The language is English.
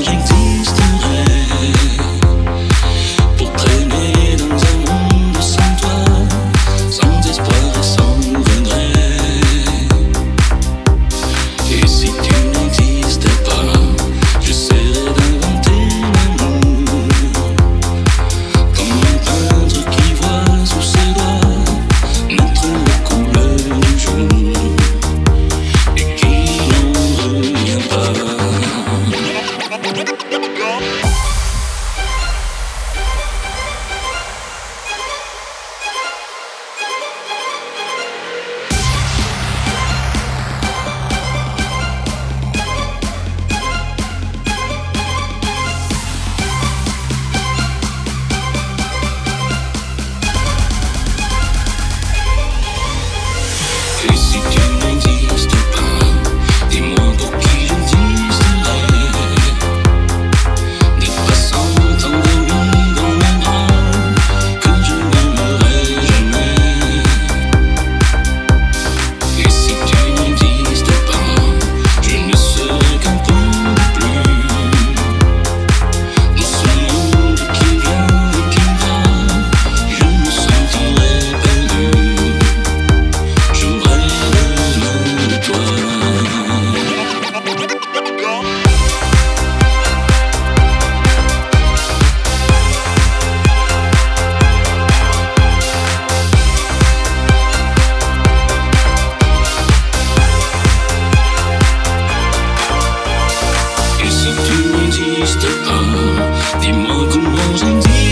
曾经。N'existe pas. Ah, dis-moi comment j'existe